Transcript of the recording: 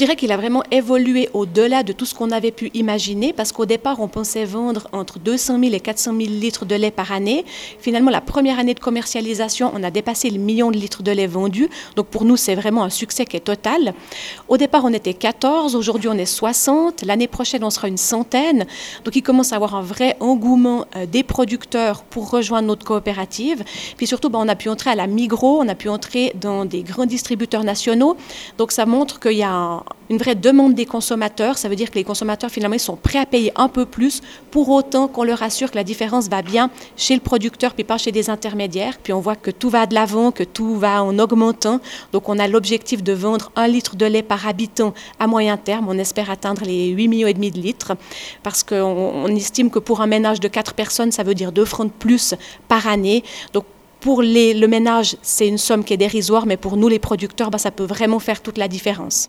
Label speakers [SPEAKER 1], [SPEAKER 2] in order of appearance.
[SPEAKER 1] dirais qu'il a vraiment évolué au-delà de tout ce qu'on avait pu imaginer parce qu'au départ, on pensait vendre entre 200 000 et 400 000 litres de lait par année. Finalement, la première année de commercialisation, on a dépassé le million de litres de lait vendus. Donc pour nous, c'est vraiment un succès qui est total. Au départ, on était 14, aujourd'hui on est 60, l'année prochaine on sera une centaine. Donc il commence à avoir un vrai engouement euh, des producteurs pour rejoindre notre coopérative. Puis surtout, ben, on a pu entrer à la Migros, on a pu entrer dans des grands distributeurs nationaux. Donc ça montre qu'il y a une vraie demande des consommateurs. Ça veut dire que les consommateurs finalement ils sont prêts à payer un peu plus pour autant qu'on leur assure que la différence va bien chez le producteur puis pas chez des intermédiaires. Puis on voit que tout va de l'avant, que tout va en augmentant. Donc on a l'objectif de vendre un litre de lait par habitant à moyen terme. On espère atteindre les 8 millions et demi de litres parce qu'on on estime que pour un ménage de 4 personnes, ça veut dire 2 francs de plus par année. Donc pour les, le ménage, c'est une somme qui est dérisoire, mais pour nous, les producteurs, bah, ça peut vraiment faire toute la différence.